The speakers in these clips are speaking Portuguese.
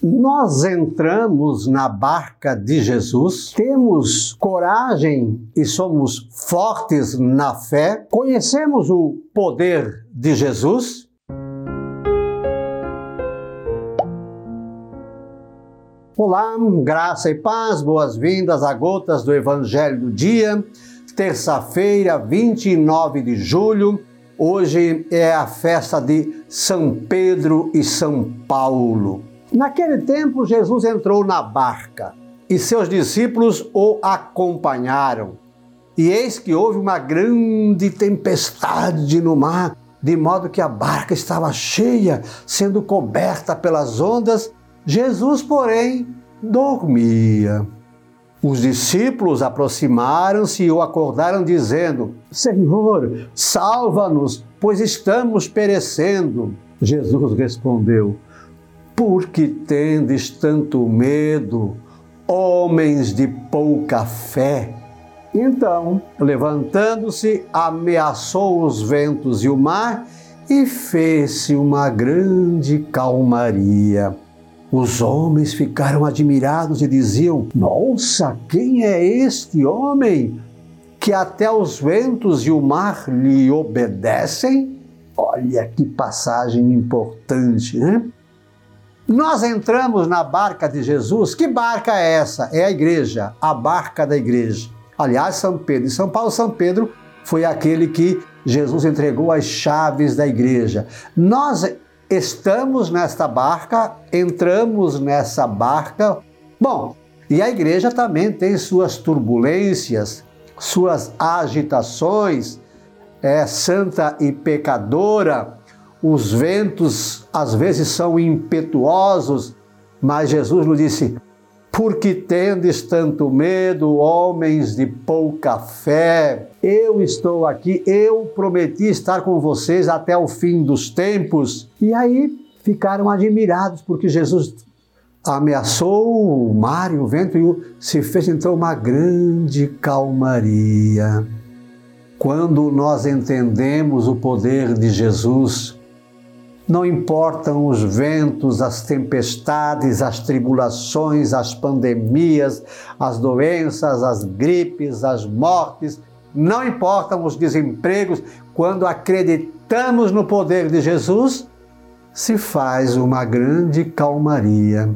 Nós entramos na barca de Jesus, temos coragem e somos fortes na fé, conhecemos o poder de Jesus. Olá, graça e paz, boas-vindas a Gotas do Evangelho do Dia, terça-feira, 29 de julho. Hoje é a festa de São Pedro e São Paulo. Naquele tempo, Jesus entrou na barca e seus discípulos o acompanharam. E eis que houve uma grande tempestade no mar, de modo que a barca estava cheia, sendo coberta pelas ondas. Jesus, porém, dormia. Os discípulos aproximaram-se e o acordaram, dizendo: Senhor, salva-nos, pois estamos perecendo. Jesus respondeu: por que tendes tanto medo, homens de pouca fé? Então, levantando-se, ameaçou os ventos e o mar e fez-se uma grande calmaria. Os homens ficaram admirados e diziam: Nossa, quem é este homem que até os ventos e o mar lhe obedecem? Olha que passagem importante, né? Nós entramos na barca de Jesus. Que barca é essa? É a igreja, a barca da igreja. Aliás, São Pedro e São Paulo, São Pedro foi aquele que Jesus entregou as chaves da igreja. Nós estamos nesta barca, entramos nessa barca. Bom, e a igreja também tem suas turbulências, suas agitações, é santa e pecadora, os ventos às vezes são impetuosos, mas Jesus nos disse: Por que tendes tanto medo, homens de pouca fé? Eu estou aqui, eu prometi estar com vocês até o fim dos tempos. E aí ficaram admirados, porque Jesus ameaçou o mar e o vento e se fez então uma grande calmaria. Quando nós entendemos o poder de Jesus, não importam os ventos, as tempestades, as tribulações, as pandemias, as doenças, as gripes, as mortes, não importam os desempregos, quando acreditamos no poder de Jesus, se faz uma grande calmaria.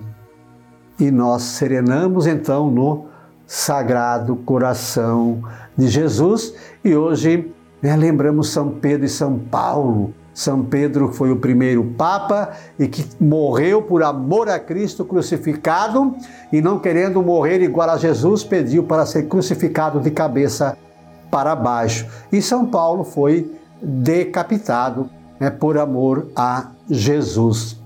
E nós serenamos então no Sagrado Coração de Jesus. E hoje né, lembramos São Pedro e São Paulo são Pedro foi o primeiro Papa e que morreu por amor a Cristo crucificado e não querendo morrer igual a Jesus, pediu para ser crucificado de cabeça para baixo. E São Paulo foi decapitado né, por amor a Jesus.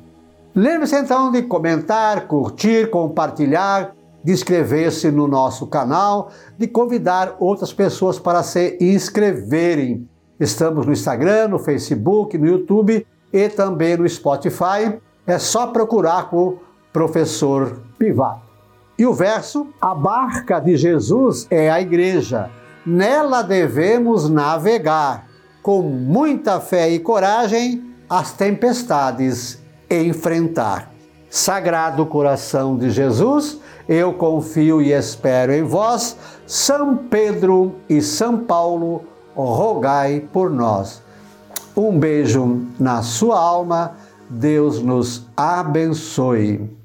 Lembre-se então de comentar, curtir, compartilhar, de inscrever-se no nosso canal, de convidar outras pessoas para se inscreverem. Estamos no Instagram, no Facebook, no YouTube e também no Spotify. É só procurar por Professor Pivato. E o verso: A barca de Jesus é a igreja. Nela devemos navegar com muita fé e coragem as tempestades enfrentar. Sagrado coração de Jesus, eu confio e espero em vós, São Pedro e São Paulo rogai por nós. Um beijo na sua alma, Deus nos abençoe.